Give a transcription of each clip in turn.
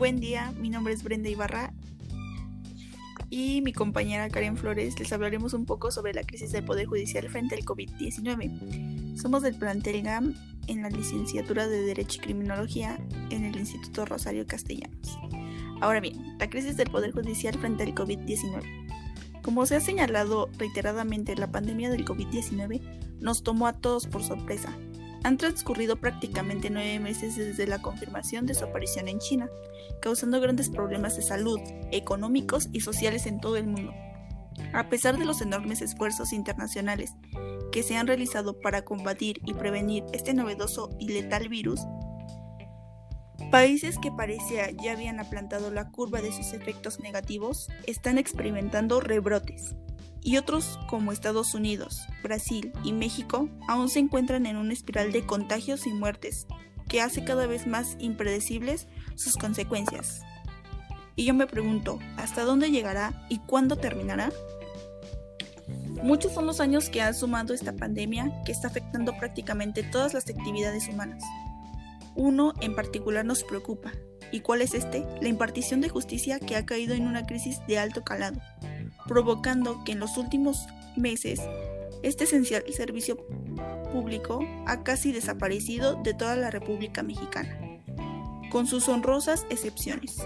Buen día, mi nombre es Brenda Ibarra y mi compañera Karen Flores les hablaremos un poco sobre la crisis del Poder Judicial frente al COVID-19. Somos del plantel GAM en la licenciatura de Derecho y Criminología en el Instituto Rosario Castellanos. Ahora bien, la crisis del Poder Judicial frente al COVID-19. Como se ha señalado reiteradamente, la pandemia del COVID-19 nos tomó a todos por sorpresa. Han transcurrido prácticamente nueve meses desde la confirmación de su aparición en China, causando grandes problemas de salud, económicos y sociales en todo el mundo. A pesar de los enormes esfuerzos internacionales que se han realizado para combatir y prevenir este novedoso y letal virus, países que parecía ya habían aplantado la curva de sus efectos negativos están experimentando rebrotes, y otros como Estados Unidos, Brasil y México aún se encuentran en una espiral de contagios y muertes que hace cada vez más impredecibles sus consecuencias. Y yo me pregunto, ¿hasta dónde llegará y cuándo terminará? Muchos son los años que ha sumado esta pandemia que está afectando prácticamente todas las actividades humanas. Uno en particular nos preocupa. ¿Y cuál es este? La impartición de justicia que ha caído en una crisis de alto calado, provocando que en los últimos meses este esencial servicio público ha casi desaparecido de toda la República Mexicana, con sus honrosas excepciones.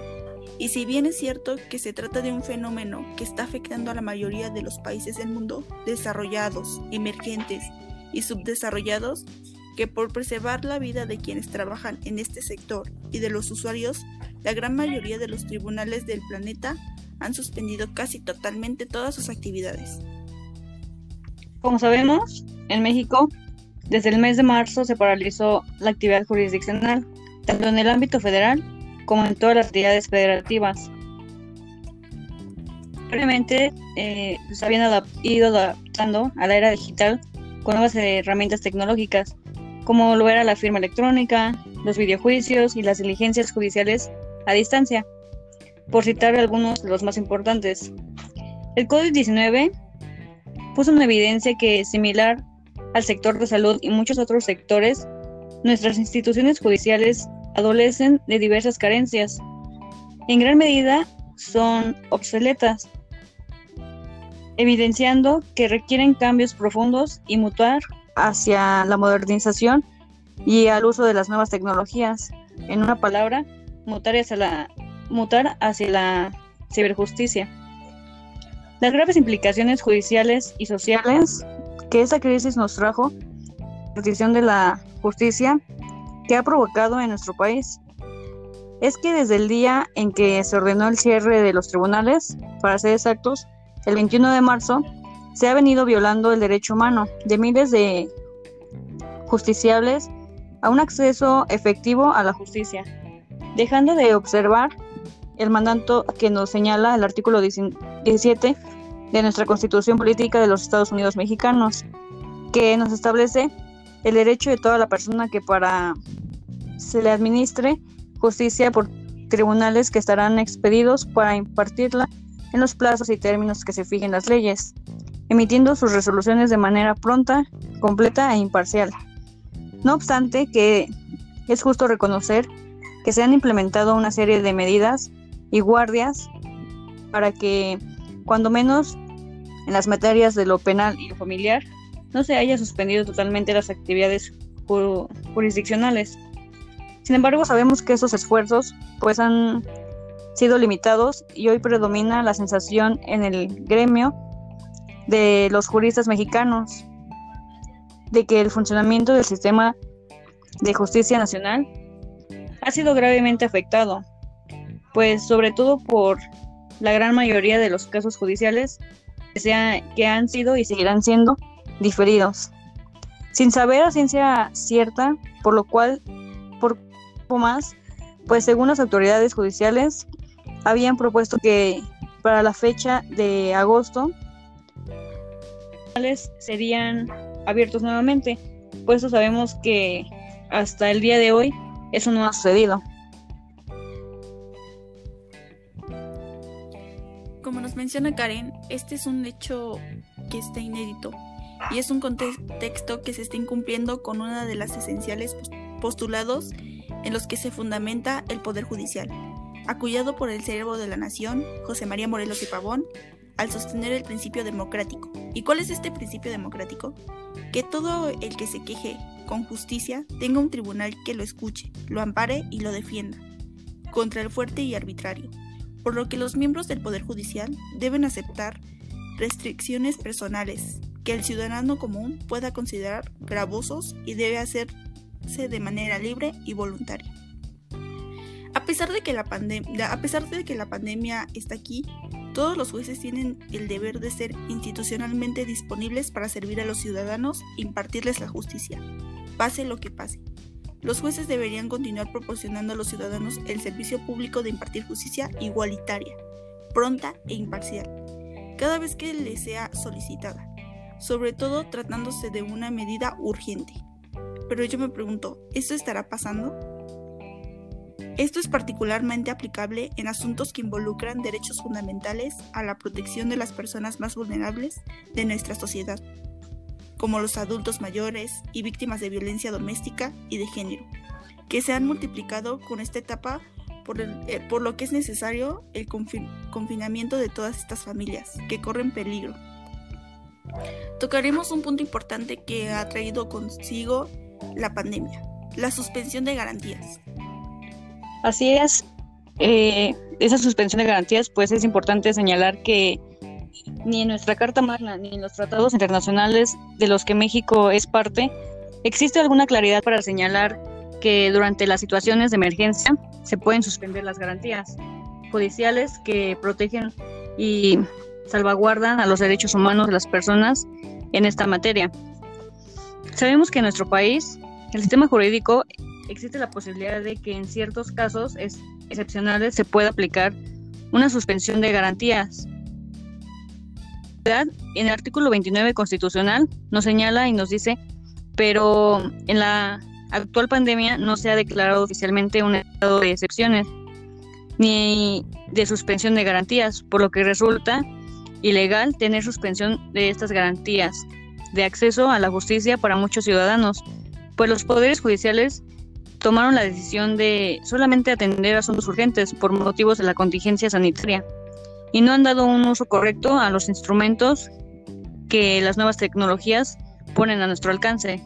Y si bien es cierto que se trata de un fenómeno que está afectando a la mayoría de los países del mundo, desarrollados, emergentes y subdesarrollados, que por preservar la vida de quienes trabajan en este sector y de los usuarios, la gran mayoría de los tribunales del planeta han suspendido casi totalmente todas sus actividades. Como sabemos, en México, desde el mes de marzo se paralizó la actividad jurisdiccional, tanto en el ámbito federal como en todas las entidades federativas. Previamente eh, se habían ido adaptando a la era digital con nuevas herramientas tecnológicas, como lo era la firma electrónica, los videojuicios y las diligencias judiciales a distancia, por citar algunos de los más importantes. El COVID-19 puso en evidencia que, similar al sector de salud y muchos otros sectores, nuestras instituciones judiciales adolecen de diversas carencias. En gran medida son obsoletas, evidenciando que requieren cambios profundos y mutar hacia la modernización y al uso de las nuevas tecnologías. En una palabra, mutar hacia la, mutar hacia la ciberjusticia. Las graves implicaciones judiciales y sociales que esta crisis nos trajo, la de la justicia que ha provocado en nuestro país, es que desde el día en que se ordenó el cierre de los tribunales, para ser exactos, el 21 de marzo, se ha venido violando el derecho humano de miles de justiciables a un acceso efectivo a la justicia, dejando de observar el mandato que nos señala el artículo 17 de nuestra Constitución Política de los Estados Unidos Mexicanos, que nos establece el derecho de toda la persona que para se le administre justicia por tribunales que estarán expedidos para impartirla en los plazos y términos que se fijen las leyes, emitiendo sus resoluciones de manera pronta, completa e imparcial. No obstante, que es justo reconocer que se han implementado una serie de medidas y guardias para que, cuando menos en las materias de lo penal y lo familiar, no se haya suspendido totalmente las actividades jurisdiccionales. Sin embargo, sabemos que esos esfuerzos pues han sido limitados y hoy predomina la sensación en el gremio de los juristas mexicanos de que el funcionamiento del sistema de justicia nacional ha sido gravemente afectado, pues sobre todo por la gran mayoría de los casos judiciales que, sea, que han sido y seguirán siendo diferidos, sin saber a ciencia cierta, por lo cual, por poco más, pues según las autoridades judiciales, habían propuesto que para la fecha de agosto serían abiertos nuevamente, pues sabemos que hasta el día de hoy eso no ha sucedido. Menciona Karen, este es un hecho que está inédito y es un contexto que se está incumpliendo con una de las esenciales postulados en los que se fundamenta el Poder Judicial, acullado por el cerebro de la nación, José María Morelos y Pavón, al sostener el principio democrático. ¿Y cuál es este principio democrático? Que todo el que se queje con justicia tenga un tribunal que lo escuche, lo ampare y lo defienda contra el fuerte y arbitrario, por lo que los miembros del Poder Judicial deben aceptar restricciones personales que el ciudadano común pueda considerar gravosos y debe hacerse de manera libre y voluntaria. A pesar de que la, a pesar de que la pandemia está aquí, todos los jueces tienen el deber de ser institucionalmente disponibles para servir a los ciudadanos e impartirles la justicia, pase lo que pase. Los jueces deberían continuar proporcionando a los ciudadanos el servicio público de impartir justicia igualitaria, pronta e imparcial, cada vez que les sea solicitada, sobre todo tratándose de una medida urgente. Pero yo me pregunto, ¿esto estará pasando? Esto es particularmente aplicable en asuntos que involucran derechos fundamentales a la protección de las personas más vulnerables de nuestra sociedad, como los adultos mayores y víctimas de violencia doméstica y de género, que se han multiplicado con esta etapa por, eh, lo que es necesario el confinamiento de todas estas familias que corren peligro. Tocaremos un punto importante que ha traído consigo la pandemia, la suspensión de garantías. Así es, eh, esa suspensión de garantías, pues es importante señalar que ni en nuestra Carta Magna ni en los tratados internacionales de los que México es parte existe alguna claridad para señalar que durante las situaciones de emergencia se pueden suspender las garantías judiciales que protegen y salvaguardan a los derechos humanos de las personas en esta materia. Sabemos que en nuestro país el sistema jurídico existe la posibilidad de que en ciertos casos excepcionales se pueda aplicar una suspensión de garantías. En el artículo 29 constitucional nos señala y nos dice, pero en la actual pandemia no se ha declarado oficialmente un estado de excepciones ni de suspensión de garantías, por lo que resulta ilegal tener suspensión de estas garantías de acceso a la justicia para muchos ciudadanos, pues los poderes judiciales tomaron la decisión de solamente atender asuntos urgentes por motivos de la contingencia sanitaria y no han dado un uso correcto a los instrumentos que las nuevas tecnologías ponen a nuestro alcance.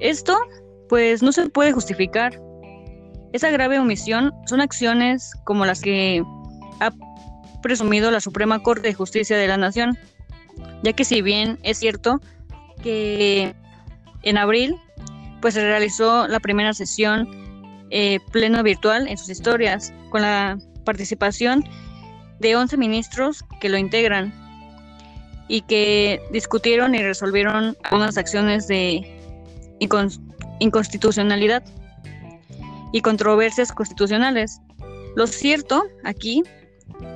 Esto, pues, no se puede justificar. Esa grave omisión son acciones como las que ha presumido la Suprema Corte de Justicia de la Nación, ya que si bien es cierto que en abril pues se realizó la primera sesión eh, pleno virtual en sus historias, con la participación de 11 ministros que lo integran y que discutieron y resolvieron algunas acciones de inconstitucionalidad y controversias constitucionales. Lo cierto aquí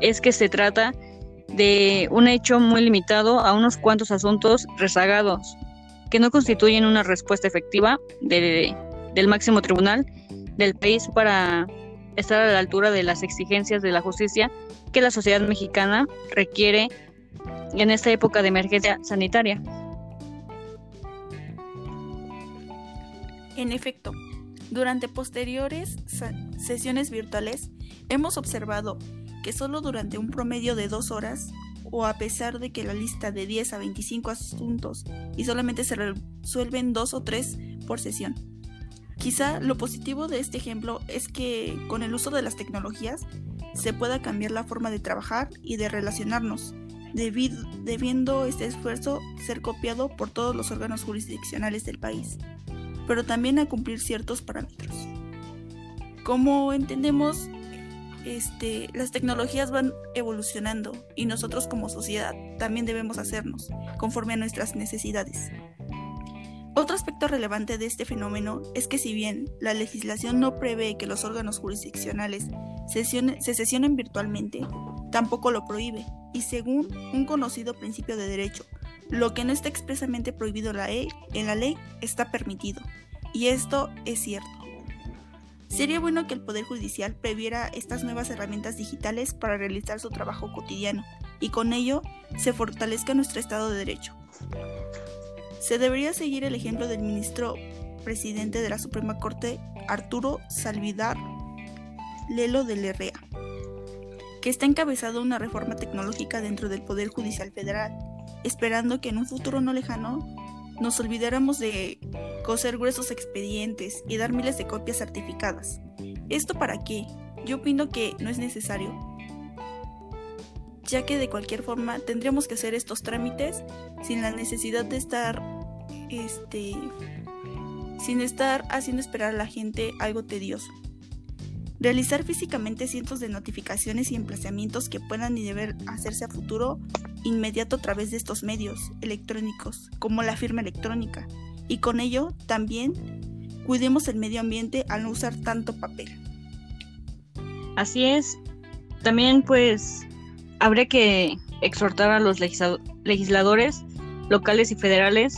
es que se trata de un hecho muy limitado a unos cuantos asuntos rezagados que no constituyen una respuesta efectiva del máximo tribunal del país para estar a la altura de las exigencias de la justicia que la sociedad mexicana requiere en esta época de emergencia sanitaria. En efecto, durante posteriores sesiones virtuales hemos observado que solo durante un promedio de dos horas o a pesar de que la lista de 10 a 25 asuntos y solamente se resuelven dos o tres por sesión. Quizá lo positivo de este ejemplo es que con el uso de las tecnologías se pueda cambiar la forma de trabajar y de relacionarnos, debiendo este esfuerzo ser copiado por todos los órganos jurisdiccionales del país, pero también a cumplir ciertos parámetros. Como entendemos, este, las tecnologías van evolucionando y nosotros como sociedad también debemos hacernos conforme a nuestras necesidades. Otro aspecto relevante de este fenómeno es que si bien la legislación no prevé que los órganos jurisdiccionales se sesionen virtualmente, tampoco lo prohíbe, y según un conocido principio de derecho, lo que no está expresamente prohibido en la ley está permitido, y esto es cierto. Sería bueno que el Poder Judicial previera estas nuevas herramientas digitales para realizar su trabajo cotidiano y con ello se fortalezca nuestro Estado de Derecho. Se debería seguir el ejemplo del ministro presidente de la Suprema Corte, Arturo Salvidar, Lelo del RA, que está encabezado una reforma tecnológica dentro del Poder Judicial Federal, esperando que en un futuro no lejano nos olvidáramos de coser gruesos expedientes y dar miles de copias certificadas. ¿Esto para qué? Yo opino que no es necesario, ya que de cualquier forma tendríamos que hacer estos trámites sin la necesidad de estar este sin estar haciendo esperar a la gente algo tedioso. Realizar físicamente cientos de notificaciones y emplazamientos que puedan y deber hacerse a futuro inmediato a través de estos medios electrónicos, como la firma electrónica, y con ello también cuidemos el medio ambiente al no usar tanto papel. Así es. También pues habría que exhortar a los legisladores locales y federales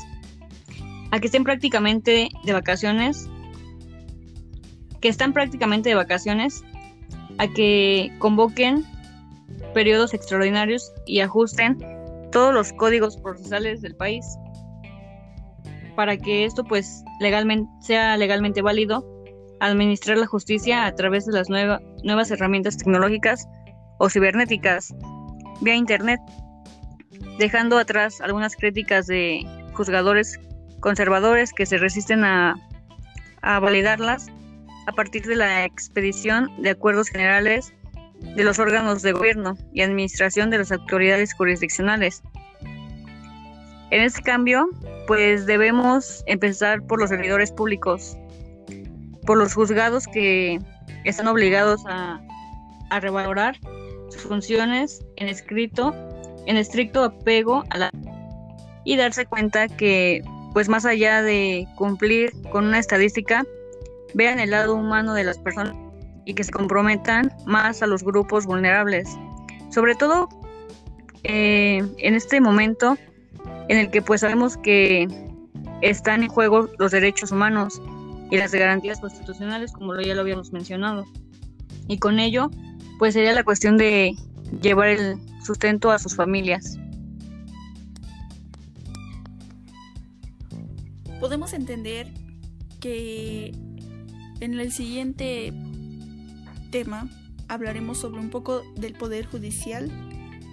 a que estén prácticamente de vacaciones, que están prácticamente de vacaciones, a que convoquen periodos extraordinarios y ajusten todos los códigos procesales del país para que esto pues legalmente sea legalmente válido administrar la justicia a través de las nuevas herramientas tecnológicas o cibernéticas vía internet dejando atrás algunas críticas de juzgadores conservadores que se resisten a, validarlas a partir de la expedición de acuerdos generales de los órganos de gobierno y administración de las autoridades jurisdiccionales. En este cambio, pues debemos empezar por los servidores públicos, por los juzgados que están obligados a, a revalorar sus funciones en escrito, en estricto apego a la y darse cuenta que pues más allá de cumplir con una estadística, vean el lado humano de las personas y que se comprometan más a los grupos vulnerables. Sobre todo eh, en este momento en el que pues sabemos que están en juego los derechos humanos y las garantías constitucionales, como ya lo habíamos mencionado. Y con ello, pues sería la cuestión de llevar el sustento a sus familias. Podemos entender que en el siguiente tema hablaremos sobre un poco del Poder Judicial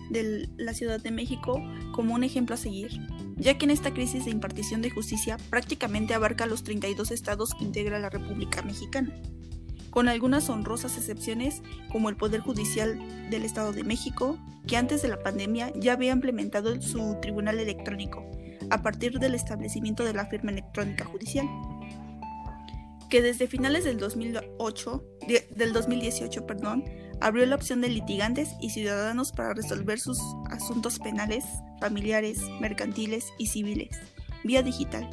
de la Ciudad de México como un ejemplo a seguir, ya que en esta crisis de impartición de justicia prácticamente abarca los 32 estados que integra la República Mexicana, con algunas honrosas excepciones como el Poder Judicial del Estado de México, que antes de la pandemia ya había implementado su tribunal electrónico, a partir del establecimiento de la firma electrónica judicial, que desde finales del 2008, del 2018, perdón, abrió la opción de litigantes y ciudadanos para resolver sus asuntos penales, familiares, mercantiles y civiles vía digital.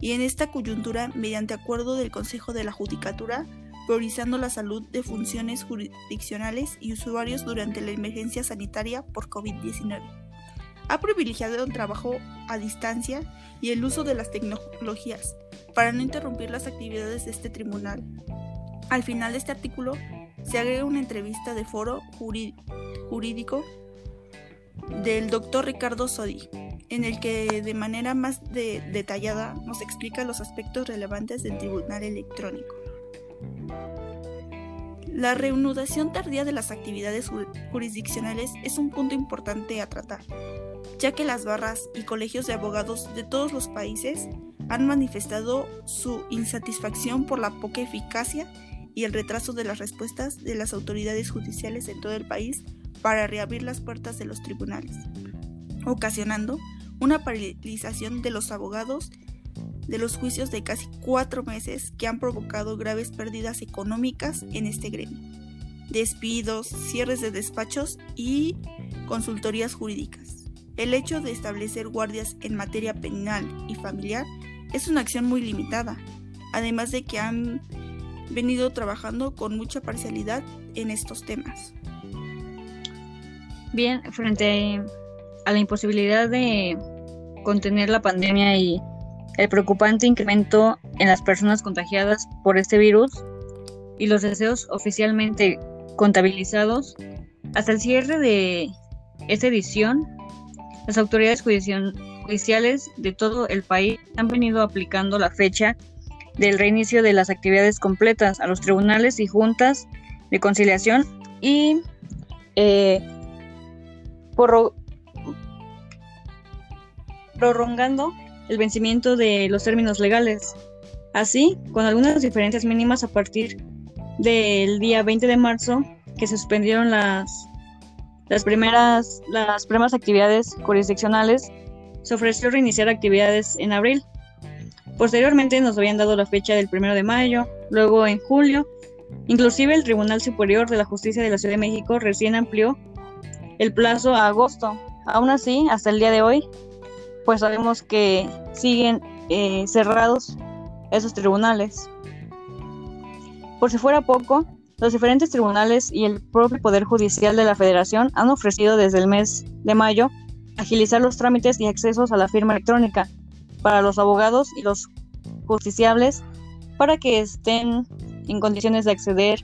Y en esta coyuntura, mediante acuerdo del Consejo de la Judicatura, priorizando la salud de funciones jurisdiccionales y usuarios durante la emergencia sanitaria por COVID-19 ha privilegiado el trabajo a distancia y el uso de las tecnologías para no interrumpir las actividades de este tribunal. Al final de este artículo se agrega una entrevista de foro jurídico del doctor Ricardo Sodi, en el que de manera más detallada nos explica los aspectos relevantes del tribunal electrónico. La reanudación tardía de las actividades jurisdiccionales es un punto importante a tratar, ya que las barras y colegios de abogados de todos los países han manifestado su insatisfacción por la poca eficacia y el retraso de las respuestas de las autoridades judiciales en todo el país para reabrir las puertas de los tribunales, ocasionando una paralización de los abogados de los juicios de casi cuatro meses que han provocado graves pérdidas económicas en este gremio, despidos, cierres de despachos y consultorías jurídicas. El hecho de establecer guardias en materia penal y familiar es una acción muy limitada, además de que han venido trabajando con mucha parcialidad en estos temas. Bien, frente a la imposibilidad de contener la pandemia y el preocupante incremento en las personas contagiadas por este virus y los deseos oficialmente contabilizados, hasta el cierre de esta edición las autoridades judiciales de todo el país han venido aplicando la fecha del reinicio de las actividades completas a los tribunales y juntas de conciliación y eh, prorrogando el vencimiento de los términos legales. Así, con algunas diferencias mínimas a partir del día 20 de marzo, que se suspendieron las, las, primeras, las primeras actividades jurisdiccionales, se ofreció reiniciar actividades en abril. Posteriormente nos habían dado la fecha del 1 de mayo, luego en julio. Inclusive el Tribunal Superior de la Justicia de la Ciudad de México recién amplió el plazo a agosto. Aún así, hasta el día de hoy, pues sabemos que siguen eh, cerrados esos tribunales. Por si fuera poco, los diferentes tribunales y el propio Poder Judicial de la Federación han ofrecido desde el mes de mayo agilizar los trámites y accesos a la firma electrónica para los abogados y los justiciables para que estén en condiciones de acceder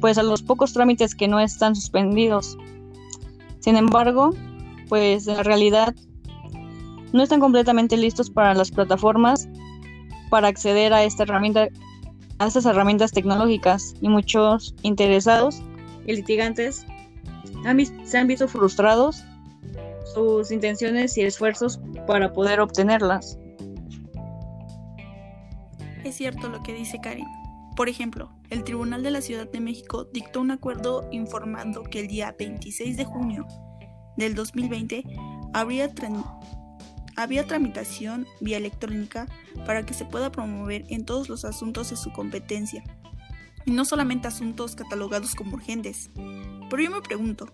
pues a los pocos trámites que no están suspendidos. Sin embargo, pues en la realidad no están completamente listos para las plataformas para acceder a esta herramienta a estas herramientas tecnológicas y muchos interesados y litigantes se han visto frustrados sus intenciones y esfuerzos para poder obtenerlas. Es cierto lo que dice Karin. Por ejemplo, el Tribunal de la Ciudad de México dictó un acuerdo informando que el día 26 de junio del 2020 habría, había tramitación vía electrónica para que se pueda promover en todos los asuntos de su competencia, y no solamente asuntos catalogados como urgentes. Pero yo me pregunto,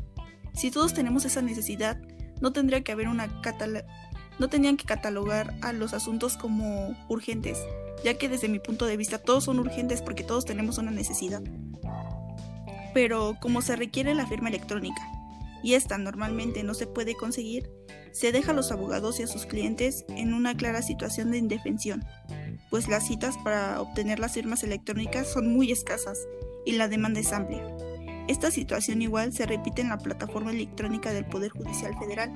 si todos tenemos esa necesidad, no tendría que haber una no tenían que catalogar a los asuntos como urgentes, ya que desde mi punto de vista todos son urgentes porque todos tenemos una necesidad. Pero como se requiere la firma electrónica y esta normalmente no se puede conseguir, se deja a los abogados y a sus clientes en una clara situación de indefensión, pues las citas para obtener las firmas electrónicas son muy escasas y la demanda es amplia. Esta situación igual se repite en la plataforma electrónica del Poder Judicial Federal.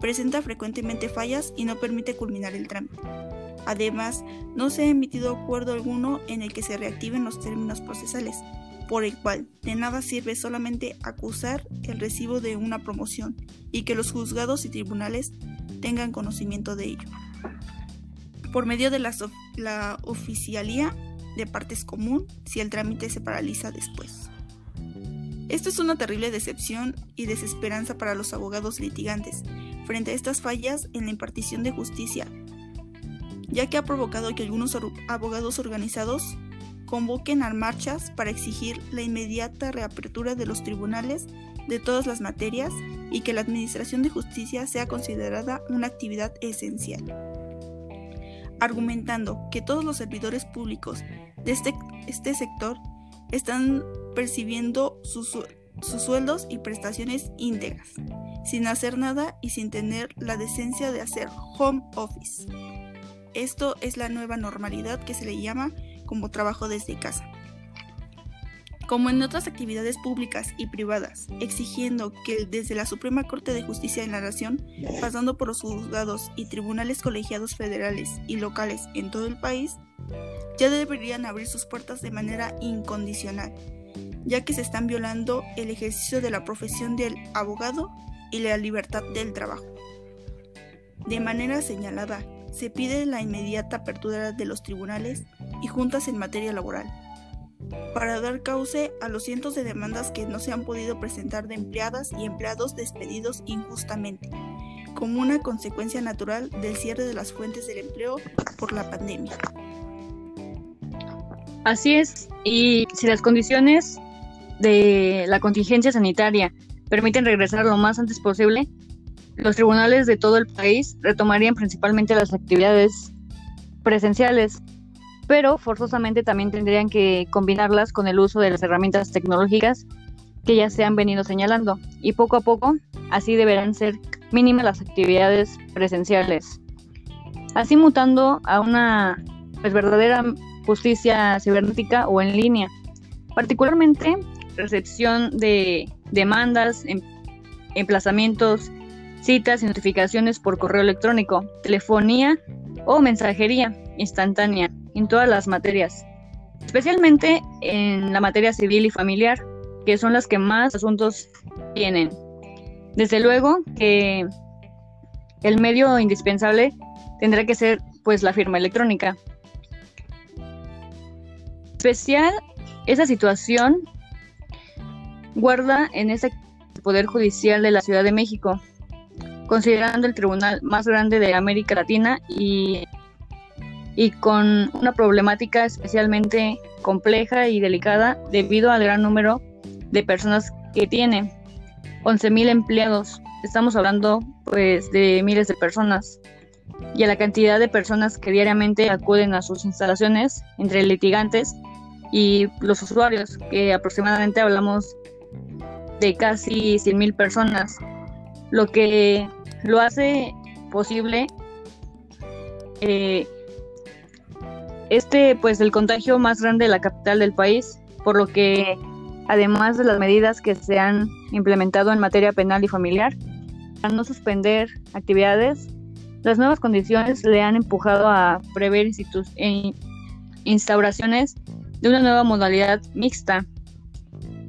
Presenta frecuentemente fallas y no permite culminar el trámite. Además, no se ha emitido acuerdo alguno en el que se reactiven los términos procesales, por el cual de nada sirve solamente acusar el recibo de una promoción y que los juzgados y tribunales tengan conocimiento de ello. Por medio de la, la oficialía de partes común si el trámite se paraliza después. Esto es una terrible decepción y desesperanza para los abogados litigantes frente a estas fallas en la impartición de justicia, ya que ha provocado que algunos abogados organizados convoquen a marchas para exigir la inmediata reapertura de los tribunales de todas las materias y que la Administración de Justicia sea considerada una actividad esencial. Argumentando que todos los servidores públicos de este, este sector están percibiendo sus, sueldos y prestaciones íntegras, sin hacer nada y sin tener la decencia de hacer home office. Esto es la nueva normalidad que se le llama como trabajo desde casa. Como en otras actividades públicas y privadas, exigiendo que desde la Suprema Corte de Justicia de la Nación, pasando por los juzgados y tribunales colegiados federales y locales en todo el país, ya deberían abrir sus puertas de manera incondicional, ya que se están violando el ejercicio de la profesión del abogado y la libertad del trabajo. De manera señalada, se pide la inmediata apertura de los tribunales y juntas en materia laboral, para dar cauce a los cientos de demandas que no se han podido presentar de empleadas y empleados despedidos injustamente, como una consecuencia natural del cierre de las fuentes del empleo por la pandemia. Así es, y si las condiciones de la contingencia sanitaria permiten regresar lo más antes posible, los tribunales de todo el país retomarían principalmente las actividades presenciales, pero forzosamente también tendrían que combinarlas con el uso de las herramientas tecnológicas que ya se han venido señalando, y poco a poco así deberán ser mínimas las actividades presenciales, así mutando a una pues, verdadera justicia cibernética o en línea. Particularmente, recepción de demandas, em, emplazamientos, citas y notificaciones por correo electrónico, telefonía o mensajería instantánea en todas las materias. especialmente en la materia civil y familiar, que son las que más asuntos tienen. Desde luego que el medio indispensable tendrá que ser pues la firma electrónica. Especial esa situación guarda en ese Poder Judicial de la Ciudad de México, considerando el tribunal más grande de América Latina y, y con una problemática especialmente compleja y delicada debido al gran número de personas que tiene. 11.000 empleados, estamos hablando pues de miles de personas. Y a la cantidad de personas que diariamente acuden a sus instalaciones entre litigantes y los usuarios, que aproximadamente hablamos de casi 100.000 personas, lo que lo hace posible eh, este pues el contagio más grande de la capital del país, por lo que además de las medidas que se han implementado en materia penal y familiar, para no suspender actividades, las nuevas condiciones le han empujado a prever e instauraciones de una nueva modalidad mixta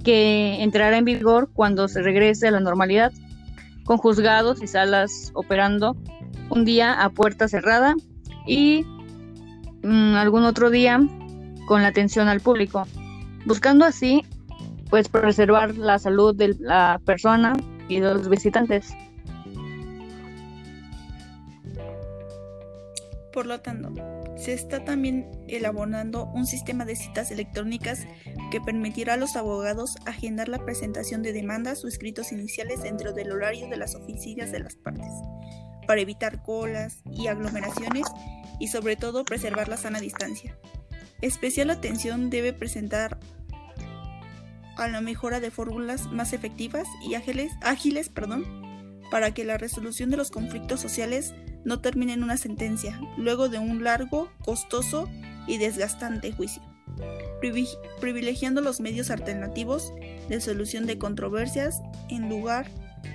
que entrará en vigor cuando se regrese a la normalidad, con juzgados y salas operando un día a puerta cerrada y mm, algún otro día con la atención al público, buscando así pues preservar la salud de la persona y de los visitantes. Por lo tanto, se está también elaborando un sistema de citas electrónicas que permitirá a los abogados agendar la presentación de demandas o escritos iniciales dentro del horario de las oficinas de las partes, para evitar colas y aglomeraciones y sobre todo preservar la sana distancia. Especial atención debe presentar a la mejora de fórmulas más efectivas y ágiles, ágiles perdón, para que la resolución de los conflictos sociales no termine en una sentencia, luego de un largo, costoso y desgastante juicio, privilegiando los medios alternativos de solución de controversias en lugar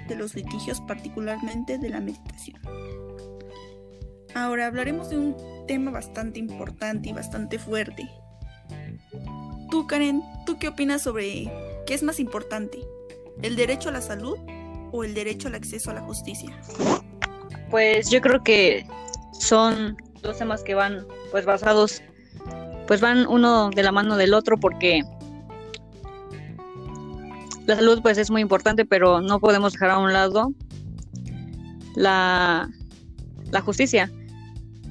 de los litigios, particularmente de la meditación. Ahora hablaremos de un tema bastante importante y bastante fuerte. Tú, Karen, ¿tú qué opinas sobre qué es más importante? ¿El derecho a la salud o el derecho al acceso a la justicia? Pues yo creo que son dos temas que van pues basados, pues van uno de la mano del otro porque la salud pues es muy importante, pero no podemos dejar a un lado la, la justicia.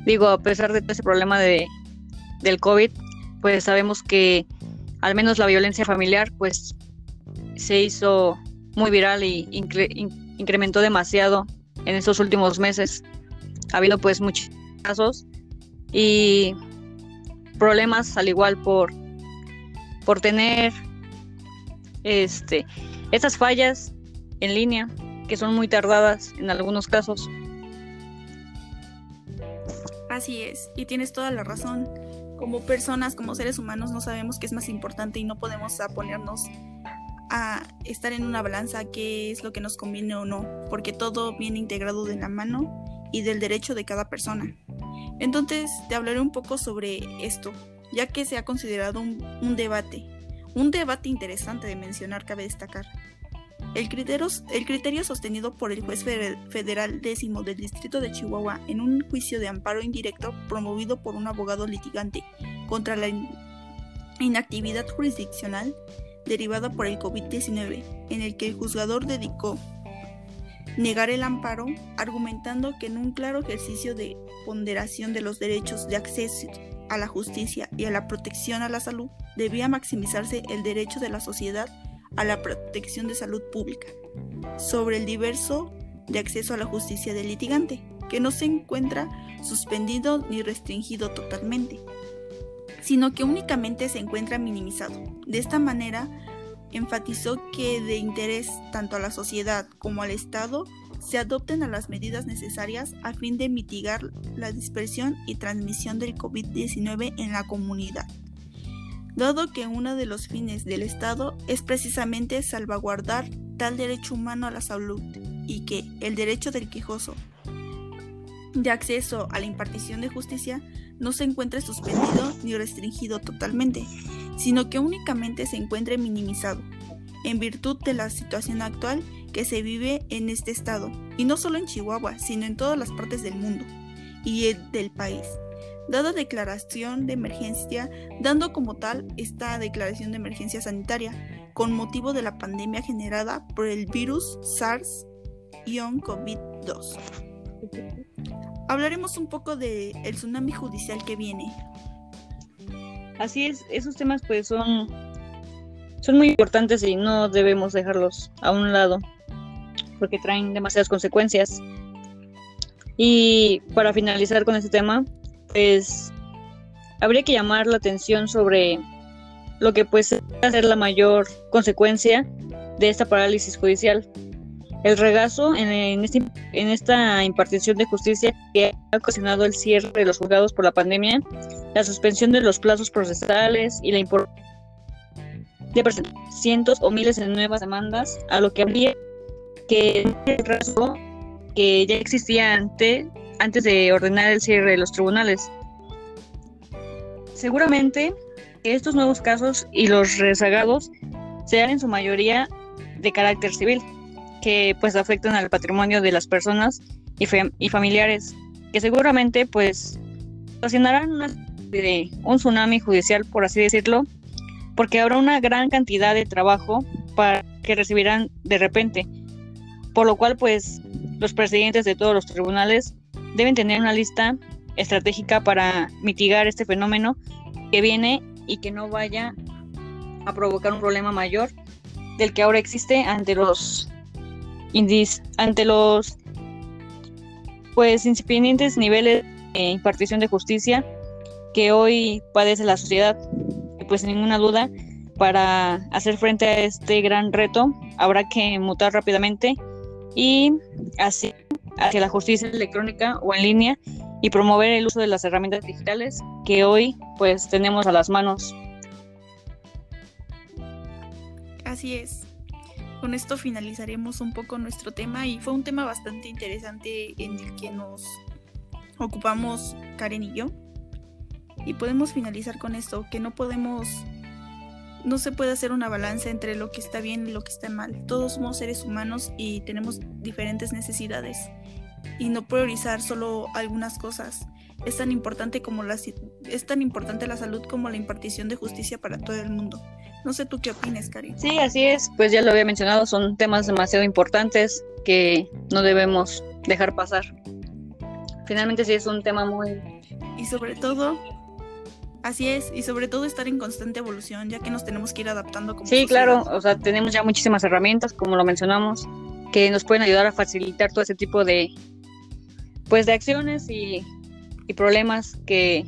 Digo, a pesar de todo ese problema de, del COVID, pues sabemos que al menos la violencia familiar pues se hizo muy viral y incrementó demasiado en estos últimos meses. Ha habido pues muchos casos y problemas al igual por, por tener este, estas fallas en línea que son muy tardadas en algunos casos. Así es, y tienes toda la razón. Como personas, como seres humanos, no sabemos qué es más importante y no podemos ponernos a estar en una balanza qué es lo que nos conviene o no, porque todo viene integrado de la mano y del derecho de cada persona. Entonces te hablaré un poco sobre esto, ya que se ha considerado un, debate, un debate interesante de mencionar, cabe destacar. El criterio, el criterio sostenido por el juez federal décimo del distrito de Chihuahua en un juicio de amparo indirecto promovido por un abogado litigante contra la inactividad jurisdiccional derivada por el COVID-19, en el que el juzgador dedicó negar el amparo, argumentando que en un claro ejercicio de ponderación de los derechos de acceso a la justicia y a la protección a la salud, debía maximizarse el derecho de la sociedad a la protección de salud pública, sobre el diverso de acceso a la justicia del litigante, que no se encuentra suspendido ni restringido totalmente, sino que únicamente se encuentra minimizado. De esta manera, enfatizó que de interés tanto a la sociedad como al Estado se adopten a las medidas necesarias a fin de mitigar la dispersión y transmisión del COVID-19 en la comunidad, dado que uno de los fines del Estado es precisamente salvaguardar tal derecho humano a la salud y que el derecho del quejoso de acceso a la impartición de justicia no se encuentre suspendido ni restringido totalmente, sino que únicamente se encuentre minimizado, en virtud de la situación actual que se vive en este estado, y no solo en Chihuahua, sino en todas las partes del mundo y del país. Dada declaración de emergencia, dando como tal esta declaración de emergencia sanitaria, con motivo de la pandemia generada por el virus SARS-CoV-2. Hablaremos un poco del el tsunami judicial que viene. Así es, esos temas pues son, son muy importantes y no debemos dejarlos a un lado porque traen demasiadas consecuencias. Y para finalizar con este tema, pues habría que llamar la atención sobre lo que puede ser la mayor consecuencia de esta parálisis judicial. El regazo en, este, en esta impartición de justicia que ha ocasionado el cierre de los juzgados por la pandemia, la suspensión de los plazos procesales y la importancia de presentar cientos o miles de nuevas demandas, a lo que habría que regazo que ya existía antes, antes de ordenar el cierre de los tribunales. Seguramente estos nuevos casos y los rezagados sean en su mayoría de carácter civil, que pues afectan al patrimonio de las personas y, y familiares, que seguramente pues ocasionarán una, de un tsunami judicial, por así decirlo, porque habrá una gran cantidad de trabajo para que recibirán de repente, por lo cual pues los presidentes de todos los tribunales deben tener una lista estratégica para mitigar este fenómeno que viene y que no vaya a provocar un problema mayor del que ahora existe ante los indis, ante los pues incipientes niveles de impartición de justicia que hoy padece la sociedad. Pues sin ninguna duda, para hacer frente a este gran reto habrá que mutar rápidamente y así hacia la justicia electrónica o en línea y promover el uso de las herramientas digitales que hoy pues tenemos a las manos. Así es. Con esto finalizaremos un poco nuestro tema y fue un tema bastante interesante en el que nos ocupamos Karen y yo. Y podemos finalizar con esto, que no podemos, no se puede hacer una balanza entre lo que está bien y lo que está mal. Todos somos seres humanos y tenemos diferentes necesidades y no priorizar solo algunas cosas. Es tan importante como la, es tan importante la salud como la impartición de justicia para todo el mundo. No sé tú qué opinas, Cari. Sí, así es. Pues ya lo había mencionado, son temas demasiado importantes que no debemos dejar pasar. Finalmente sí es un tema muy... Y sobre todo, Así es, y sobre todo estar en constante evolución, ya que nos tenemos que ir adaptando como Sí, claro, o sea, tenemos ya muchísimas herramientas, como lo mencionamos, que nos pueden ayudar a facilitar todo ese tipo de, pues de acciones y, problemas que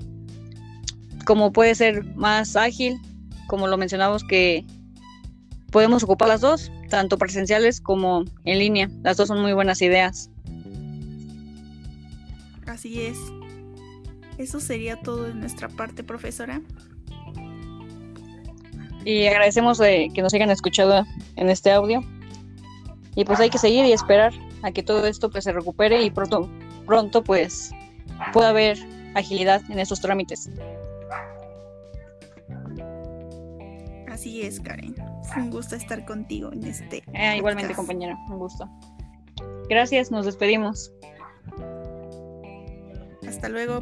como puede ser más ágil, como lo mencionamos que podemos ocupar las dos, tanto presenciales como en línea. Las dos son muy buenas ideas. Así es. Eso sería todo de nuestra parte, profesora. Y agradecemos que nos hayan escuchado en este audio. Y pues hay que seguir y esperar a que todo esto pues se recupere y pronto pronto pues pueda haber agilidad en esos trámites. Así es, Karen. Un gusto estar contigo en este. Ah, igualmente, compañera, un gusto. Gracias, nos despedimos. Hasta luego.